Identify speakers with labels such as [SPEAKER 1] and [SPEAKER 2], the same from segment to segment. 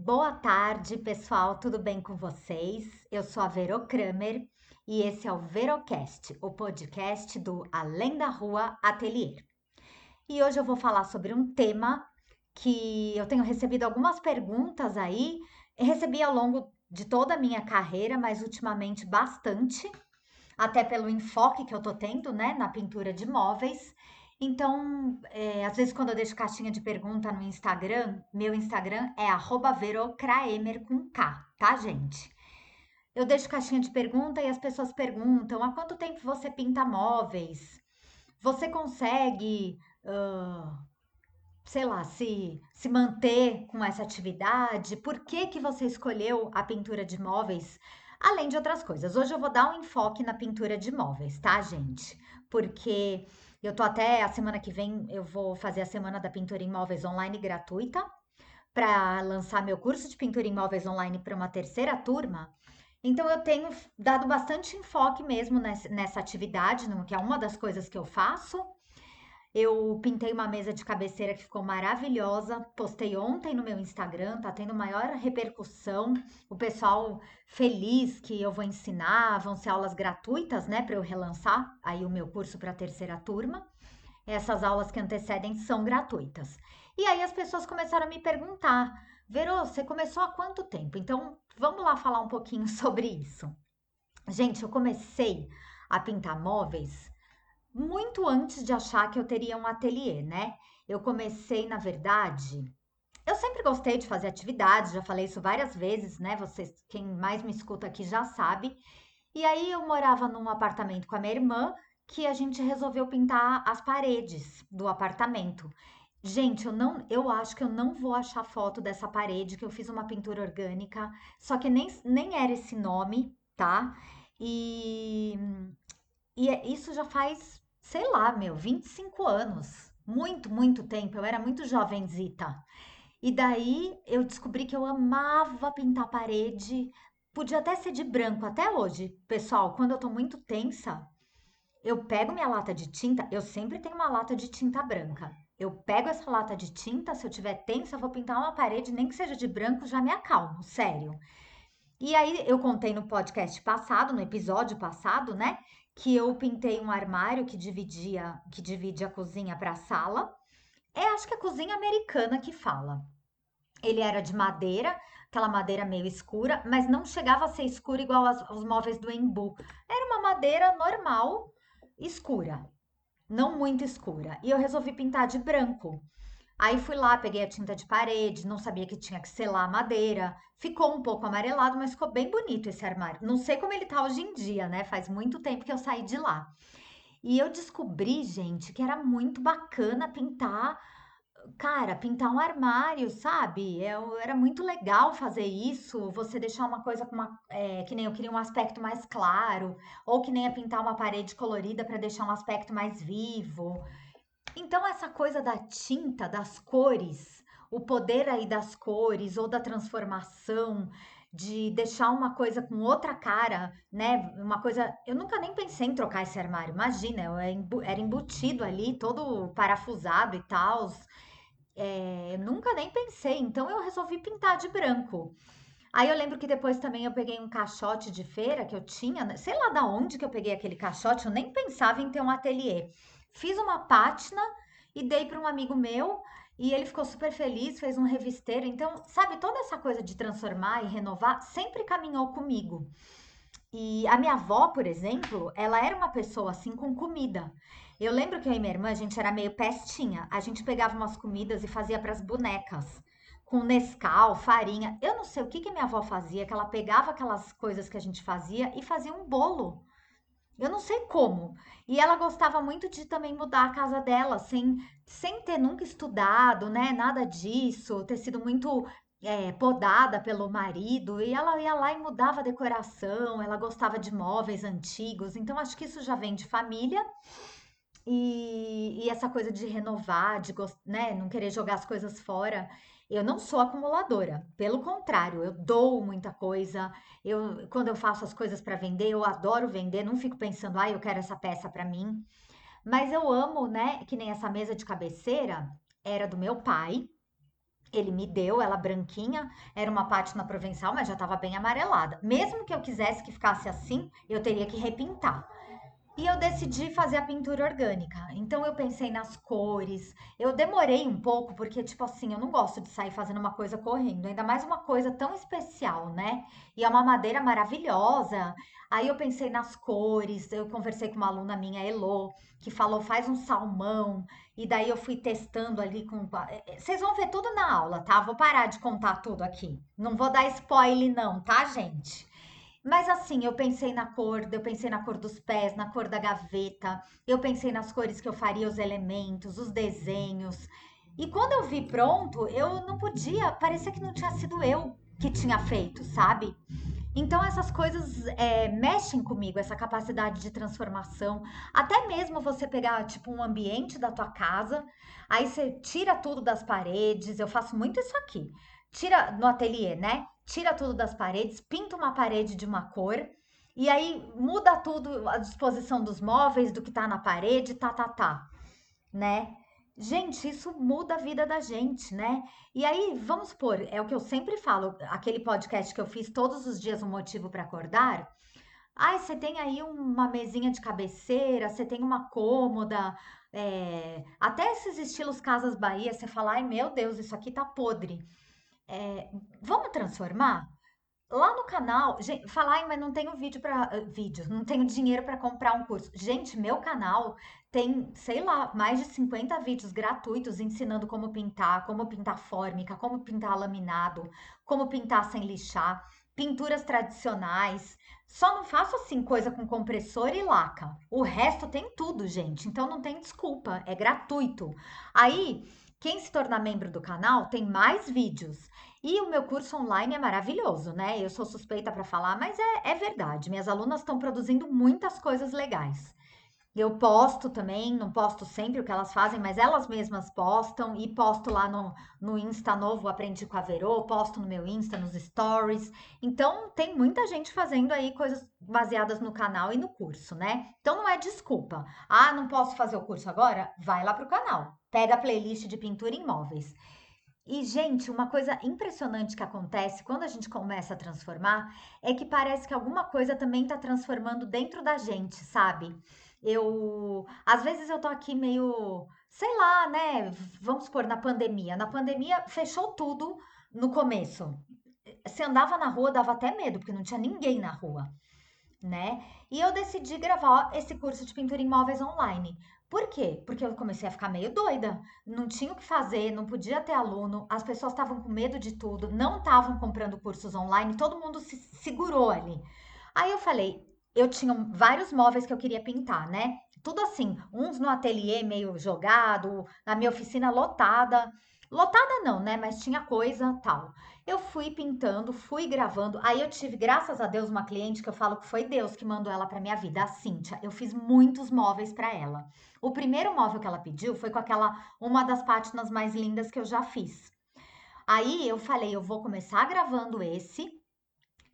[SPEAKER 1] Boa tarde, pessoal, tudo bem com vocês? Eu sou a Vero Kramer e esse é o Verocast, o podcast do Além da Rua Atelier. E hoje eu vou falar sobre um tema que eu tenho recebido algumas perguntas aí, recebi ao longo de toda a minha carreira, mas ultimamente bastante, até pelo enfoque que eu tô tendo, né, na pintura de móveis. Então, é, às vezes quando eu deixo caixinha de pergunta no Instagram, meu Instagram é verocraemer com K, tá, gente? Eu deixo caixinha de pergunta e as pessoas perguntam: há quanto tempo você pinta móveis? Você consegue, uh, sei lá, se, se manter com essa atividade? Por que, que você escolheu a pintura de móveis? Além de outras coisas. Hoje eu vou dar um enfoque na pintura de móveis, tá, gente? Porque eu tô até a semana que vem, eu vou fazer a semana da pintura em móveis online gratuita para lançar meu curso de pintura em móveis online para uma terceira turma. Então eu tenho dado bastante enfoque mesmo nessa, nessa atividade, que é uma das coisas que eu faço. Eu pintei uma mesa de cabeceira que ficou maravilhosa. Postei ontem no meu Instagram, tá tendo maior repercussão. O pessoal feliz que eu vou ensinar, vão ser aulas gratuitas, né, para eu relançar aí o meu curso para a terceira turma. Essas aulas que antecedem são gratuitas. E aí as pessoas começaram a me perguntar: Verô, você começou há quanto tempo? Então vamos lá falar um pouquinho sobre isso. Gente, eu comecei a pintar móveis muito antes de achar que eu teria um ateliê, né? Eu comecei, na verdade, eu sempre gostei de fazer atividades, já falei isso várias vezes, né? Vocês, quem mais me escuta aqui já sabe. E aí eu morava num apartamento com a minha irmã, que a gente resolveu pintar as paredes do apartamento. Gente, eu não, eu acho que eu não vou achar foto dessa parede que eu fiz uma pintura orgânica, só que nem, nem era esse nome, tá? E, e é, isso já faz sei lá, meu, 25 anos. Muito, muito tempo. Eu era muito jovenzita. E daí eu descobri que eu amava pintar parede. Podia até ser de branco até hoje. Pessoal, quando eu tô muito tensa, eu pego minha lata de tinta, eu sempre tenho uma lata de tinta branca. Eu pego essa lata de tinta, se eu tiver tensa, eu vou pintar uma parede, nem que seja de branco, já me acalmo, sério. E aí eu contei no podcast passado, no episódio passado, né, que eu pintei um armário que dividia, que divide a cozinha para a sala. É, acho que a cozinha americana que fala. Ele era de madeira, aquela madeira meio escura, mas não chegava a ser escura igual as, os móveis do Embu. Era uma madeira normal, escura, não muito escura. E eu resolvi pintar de branco. Aí fui lá, peguei a tinta de parede, não sabia que tinha que selar a madeira. Ficou um pouco amarelado, mas ficou bem bonito esse armário. Não sei como ele tá hoje em dia, né? Faz muito tempo que eu saí de lá. E eu descobri, gente, que era muito bacana pintar, cara, pintar um armário, sabe? Eu, era muito legal fazer isso, você deixar uma coisa com uma, é, que nem eu queria um aspecto mais claro, ou que nem é pintar uma parede colorida para deixar um aspecto mais vivo. Então, essa coisa da tinta, das cores, o poder aí das cores ou da transformação, de deixar uma coisa com outra cara, né? Uma coisa. Eu nunca nem pensei em trocar esse armário, imagina, eu era embutido ali, todo parafusado e tal. É, nunca nem pensei, então eu resolvi pintar de branco. Aí eu lembro que depois também eu peguei um caixote de feira que eu tinha, né, sei lá da onde que eu peguei aquele caixote, eu nem pensava em ter um ateliê. Fiz uma pátina e dei para um amigo meu e ele ficou super feliz, fez um revisteiro. Então, sabe, toda essa coisa de transformar e renovar sempre caminhou comigo. E a minha avó, por exemplo, ela era uma pessoa assim com comida. Eu lembro que eu e minha irmã, a gente era meio pestinha. A gente pegava umas comidas e fazia para as bonecas. Com Nescau, farinha. Eu não sei o que, que minha avó fazia, que ela pegava aquelas coisas que a gente fazia e fazia um bolo. Eu não sei como. E ela gostava muito de também mudar a casa dela, sem, sem ter nunca estudado, né? Nada disso, ter sido muito é, podada pelo marido. E ela ia lá e mudava a decoração, ela gostava de móveis antigos. Então, acho que isso já vem de família. E, e essa coisa de renovar, de né, não querer jogar as coisas fora. Eu não sou acumuladora, pelo contrário, eu dou muita coisa. Eu, quando eu faço as coisas para vender, eu adoro vender, não fico pensando, ah, eu quero essa peça para mim. Mas eu amo, né? Que nem essa mesa de cabeceira era do meu pai. Ele me deu ela branquinha, era uma pátina provençal, mas já estava bem amarelada. Mesmo que eu quisesse que ficasse assim, eu teria que repintar. E eu decidi fazer a pintura orgânica. Então eu pensei nas cores. Eu demorei um pouco, porque, tipo assim, eu não gosto de sair fazendo uma coisa correndo, ainda mais uma coisa tão especial, né? E é uma madeira maravilhosa. Aí eu pensei nas cores, eu conversei com uma aluna minha, Elo, que falou faz um salmão, e daí eu fui testando ali com. Eh, eh, vocês vão ver tudo na aula, tá? Vou parar de contar tudo aqui. Não vou dar spoiler, não, tá, gente? Mas assim, eu pensei na cor, eu pensei na cor dos pés, na cor da gaveta, eu pensei nas cores que eu faria, os elementos, os desenhos. E quando eu vi pronto, eu não podia, parecia que não tinha sido eu que tinha feito, sabe? Então essas coisas é, mexem comigo, essa capacidade de transformação. Até mesmo você pegar tipo um ambiente da tua casa, aí você tira tudo das paredes. Eu faço muito isso aqui. Tira no ateliê, né? tira tudo das paredes, pinta uma parede de uma cor e aí muda tudo a disposição dos móveis, do que tá na parede, tá, tá, tá, né? Gente, isso muda a vida da gente, né? E aí, vamos supor, é o que eu sempre falo, aquele podcast que eu fiz todos os dias um motivo para acordar. Ai, você tem aí uma mesinha de cabeceira, você tem uma cômoda, é... até esses estilos Casas Bahia, você fala, ai meu Deus, isso aqui tá podre. É, vamos transformar? Lá no canal, gente, falar, mas não tenho vídeo para eh, vídeo, não tenho dinheiro para comprar um curso. Gente, meu canal tem, sei lá, mais de 50 vídeos gratuitos ensinando como pintar, como pintar fórmica, como pintar laminado, como pintar sem lixar, pinturas tradicionais. Só não faço assim coisa com compressor e laca. O resto tem tudo, gente. Então não tem desculpa, é gratuito. Aí quem se tornar membro do canal tem mais vídeos. E o meu curso online é maravilhoso, né? Eu sou suspeita para falar, mas é, é verdade. Minhas alunas estão produzindo muitas coisas legais. Eu posto também, não posto sempre o que elas fazem, mas elas mesmas postam e posto lá no, no Insta novo, aprendi com a Verô, posto no meu Insta, nos stories. Então, tem muita gente fazendo aí coisas baseadas no canal e no curso, né? Então, não é desculpa. Ah, não posso fazer o curso agora? Vai lá pro canal. Pega a playlist de pintura em móveis. E, gente, uma coisa impressionante que acontece quando a gente começa a transformar é que parece que alguma coisa também está transformando dentro da gente, sabe? Eu, às vezes eu tô aqui meio, sei lá, né? Vamos supor, na pandemia. Na pandemia fechou tudo no começo. Se andava na rua, dava até medo, porque não tinha ninguém na rua, né? E eu decidi gravar esse curso de pintura em móveis online. Por quê? Porque eu comecei a ficar meio doida. Não tinha o que fazer, não podia ter aluno, as pessoas estavam com medo de tudo, não estavam comprando cursos online, todo mundo se segurou ali. Aí eu falei, eu tinha vários móveis que eu queria pintar, né? Tudo assim, uns no ateliê meio jogado, na minha oficina lotada. Lotada não, né? Mas tinha coisa tal. Eu fui pintando, fui gravando. Aí eu tive, graças a Deus, uma cliente que eu falo que foi Deus que mandou ela para minha vida, a Cíntia. Eu fiz muitos móveis para ela. O primeiro móvel que ela pediu foi com aquela uma das pátinas mais lindas que eu já fiz. Aí eu falei, eu vou começar gravando esse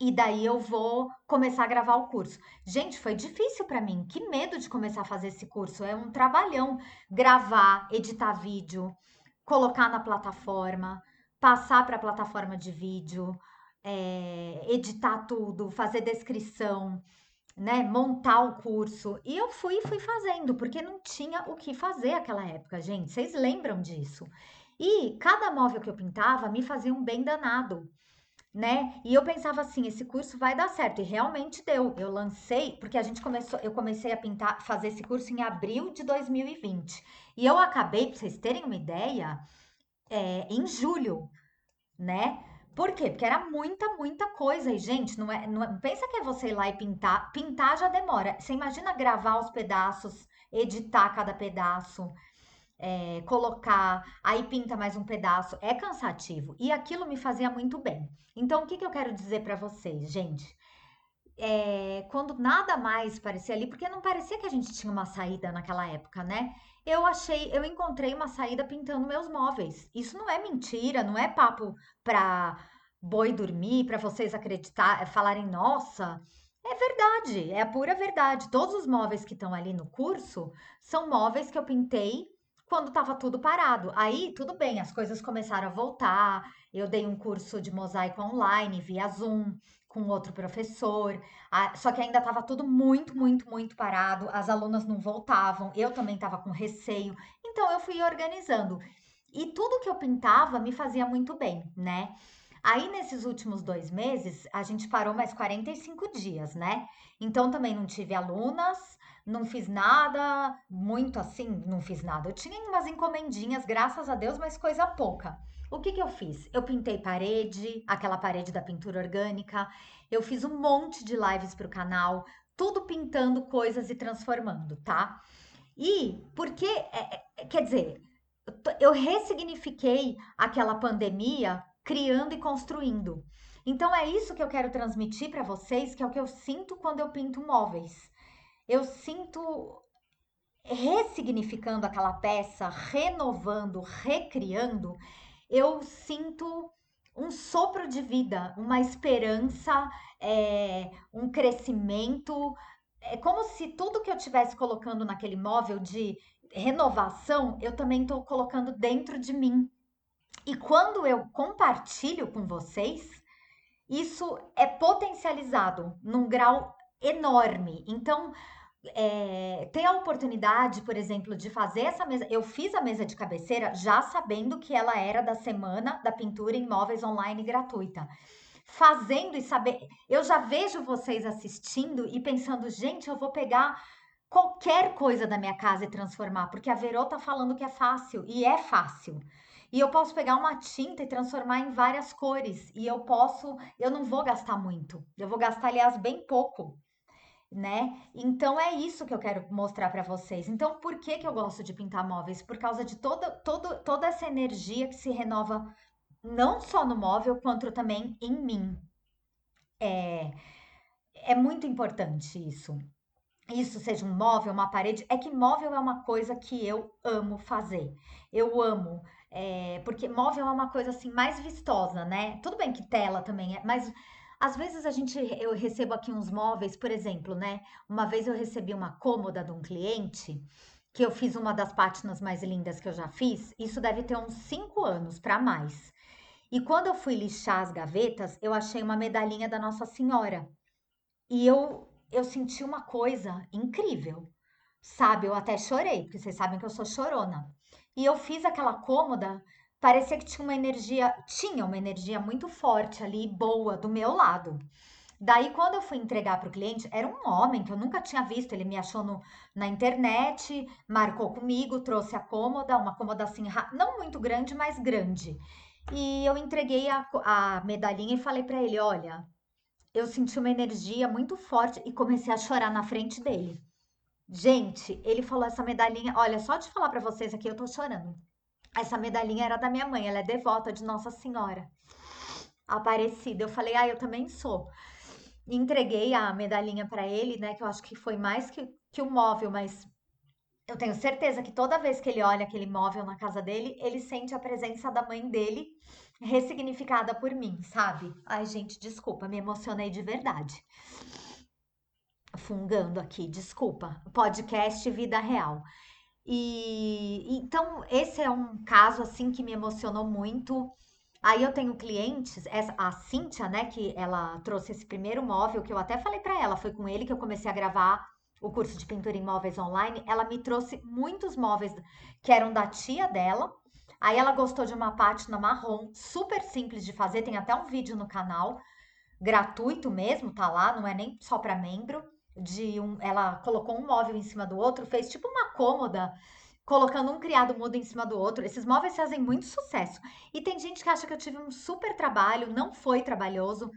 [SPEAKER 1] e daí eu vou começar a gravar o curso. Gente, foi difícil para mim. Que medo de começar a fazer esse curso. É um trabalhão gravar, editar vídeo, colocar na plataforma, passar para a plataforma de vídeo, é, editar tudo, fazer descrição, né, montar o curso. E eu fui fui fazendo, porque não tinha o que fazer naquela época, gente. Vocês lembram disso? E cada móvel que eu pintava me fazia um bem danado né? E eu pensava assim, esse curso vai dar certo e realmente deu. Eu lancei, porque a gente começou, eu comecei a pintar, fazer esse curso em abril de 2020. E eu acabei, para vocês terem uma ideia, é, em julho, né? Por quê? Porque era muita, muita coisa. E, gente, não é, não é, pensa que é você ir lá e pintar. Pintar já demora. Você imagina gravar os pedaços, editar cada pedaço, é, colocar, aí pinta mais um pedaço, é cansativo. E aquilo me fazia muito bem. Então, o que, que eu quero dizer para vocês, gente? É, quando nada mais parecia ali, porque não parecia que a gente tinha uma saída naquela época, né? Eu achei, eu encontrei uma saída pintando meus móveis. Isso não é mentira, não é papo pra boi dormir, para vocês acreditar, falarem, nossa, é verdade, é a pura verdade. Todos os móveis que estão ali no curso são móveis que eu pintei quando estava tudo parado. Aí, tudo bem, as coisas começaram a voltar. Eu dei um curso de mosaico online via Zoom com outro professor. Só que ainda estava tudo muito, muito, muito parado. As alunas não voltavam. Eu também estava com receio. Então eu fui organizando. E tudo que eu pintava me fazia muito bem, né? Aí, nesses últimos dois meses, a gente parou mais 45 dias, né? Então, também não tive alunas, não fiz nada, muito assim, não fiz nada. Eu tinha umas encomendinhas, graças a Deus, mas coisa pouca. O que que eu fiz? Eu pintei parede, aquela parede da pintura orgânica. Eu fiz um monte de lives para o canal, tudo pintando coisas e transformando, tá? E porque, é, é, quer dizer, eu ressignifiquei aquela pandemia criando e construindo. Então é isso que eu quero transmitir para vocês, que é o que eu sinto quando eu pinto móveis. Eu sinto ressignificando aquela peça, renovando, recriando, eu sinto um sopro de vida, uma esperança, é, um crescimento. É como se tudo que eu estivesse colocando naquele móvel de renovação, eu também estou colocando dentro de mim. E quando eu compartilho com vocês, isso é potencializado num grau enorme. Então, é, ter a oportunidade, por exemplo, de fazer essa mesa. Eu fiz a mesa de cabeceira já sabendo que ela era da semana da pintura em móveis online gratuita. Fazendo e saber. Eu já vejo vocês assistindo e pensando, gente, eu vou pegar qualquer coisa da minha casa e transformar, porque a Verô tá falando que é fácil, e é fácil. E eu posso pegar uma tinta e transformar em várias cores. E eu posso, eu não vou gastar muito. Eu vou gastar, aliás, bem pouco, né? Então é isso que eu quero mostrar para vocês. Então, por que que eu gosto de pintar móveis? Por causa de toda, toda, toda essa energia que se renova não só no móvel, quanto também em mim. É, é muito importante isso. Isso seja um móvel, uma parede, é que móvel é uma coisa que eu amo fazer. Eu amo é, porque móvel é uma coisa assim mais vistosa, né? Tudo bem que tela também é, mas às vezes a gente eu recebo aqui uns móveis, por exemplo, né? Uma vez eu recebi uma cômoda de um cliente que eu fiz uma das pátinas mais lindas que eu já fiz. Isso deve ter uns cinco anos para mais. E quando eu fui lixar as gavetas, eu achei uma medalhinha da Nossa Senhora. E eu eu senti uma coisa incrível. Sabe, eu até chorei, porque vocês sabem que eu sou chorona. E eu fiz aquela cômoda, parecia que tinha uma energia, tinha uma energia muito forte ali, boa, do meu lado. Daí, quando eu fui entregar para o cliente, era um homem que eu nunca tinha visto. Ele me achou no, na internet, marcou comigo, trouxe a cômoda, uma cômoda assim, não muito grande, mas grande. E eu entreguei a, a medalhinha e falei para ele: Olha, eu senti uma energia muito forte e comecei a chorar na frente dele. Gente, ele falou essa medalhinha. Olha, só de falar para vocês aqui, eu tô chorando. Essa medalhinha era da minha mãe, ela é devota de Nossa Senhora Aparecida. Eu falei, ah, eu também sou. Entreguei a medalhinha para ele, né? Que eu acho que foi mais que, que um móvel, mas eu tenho certeza que toda vez que ele olha aquele móvel na casa dele, ele sente a presença da mãe dele ressignificada por mim, sabe? Ai, gente, desculpa, me emocionei de verdade fungando aqui, desculpa, podcast Vida Real. E então esse é um caso assim que me emocionou muito. Aí eu tenho clientes, essa, a Cíntia, né, que ela trouxe esse primeiro móvel que eu até falei para ela, foi com ele que eu comecei a gravar o curso de pintura em móveis online. Ela me trouxe muitos móveis que eram da tia dela. Aí ela gostou de uma pátina marrom, super simples de fazer, tem até um vídeo no canal, gratuito mesmo, tá lá, não é nem só para membro de um, ela colocou um móvel em cima do outro, fez tipo uma cômoda, colocando um criado mudo em cima do outro. Esses móveis fazem muito sucesso. E tem gente que acha que eu tive um super trabalho, não foi trabalhoso.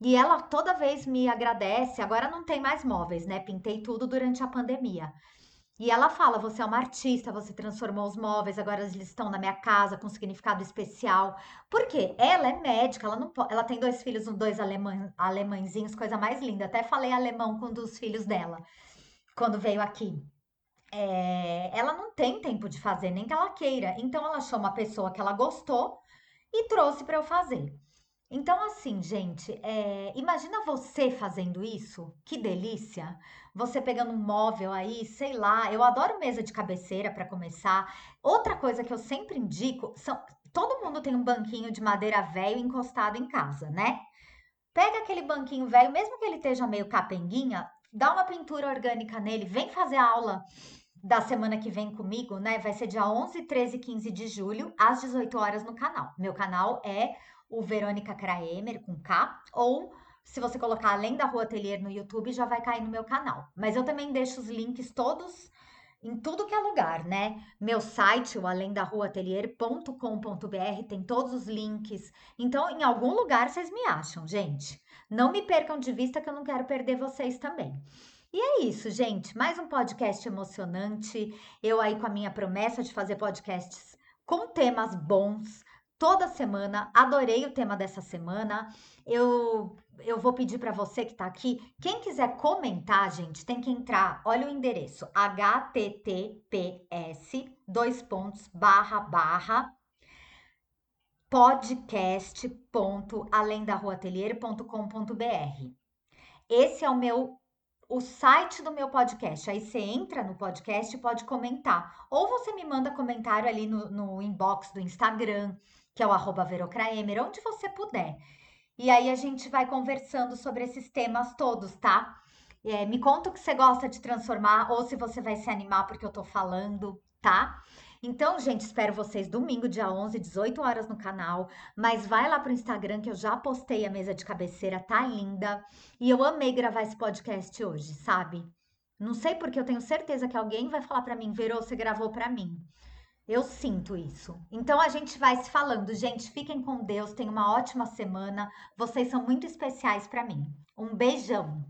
[SPEAKER 1] E ela toda vez me agradece. Agora não tem mais móveis, né? Pintei tudo durante a pandemia. E ela fala: você é uma artista, você transformou os móveis, agora eles estão na minha casa com significado especial. Por quê? Ela é médica, ela não ela tem dois filhos, dois alemã, alemãezinhos, coisa mais linda. Até falei alemão com um dos filhos dela quando veio aqui. É, ela não tem tempo de fazer, nem que ela queira. Então ela achou uma pessoa que ela gostou e trouxe para eu fazer. Então, assim, gente, é, imagina você fazendo isso, que delícia! Você pegando um móvel aí, sei lá, eu adoro mesa de cabeceira para começar. Outra coisa que eu sempre indico são. Todo mundo tem um banquinho de madeira velho encostado em casa, né? Pega aquele banquinho velho, mesmo que ele esteja meio capenguinha, dá uma pintura orgânica nele, vem fazer a aula da semana que vem comigo, né? Vai ser dia 11, 13 e 15 de julho, às 18 horas no canal. Meu canal é o Verônica Kraemer com K, ou se você colocar Além da Rua Atelier no YouTube, já vai cair no meu canal. Mas eu também deixo os links todos em tudo que é lugar, né? Meu site, o além da rua atelier.com.br, tem todos os links. Então, em algum lugar vocês me acham, gente. Não me percam de vista que eu não quero perder vocês também. E é isso, gente. Mais um podcast emocionante. Eu aí com a minha promessa de fazer podcasts com temas bons toda semana. Adorei o tema dessa semana. Eu eu vou pedir para você que está aqui, quem quiser comentar, gente, tem que entrar. Olha o endereço: https dois pontos barra barra podcast.alendaruatelier.com.br. Esse é o meu o site do meu podcast. Aí você entra no podcast e pode comentar. Ou você me manda comentário ali no, no inbox do Instagram, que é o arroba verocraemer, onde você puder. E aí a gente vai conversando sobre esses temas todos, tá? É, me conta o que você gosta de transformar ou se você vai se animar porque eu tô falando, tá? Então, gente, espero vocês domingo, dia 11, 18 horas no canal. Mas vai lá pro Instagram que eu já postei a mesa de cabeceira, tá linda. E eu amei gravar esse podcast hoje, sabe? Não sei porque eu tenho certeza que alguém vai falar para mim, Verô, você gravou para mim. Eu sinto isso. Então a gente vai se falando. Gente, fiquem com Deus, tenham uma ótima semana. Vocês são muito especiais para mim. Um beijão.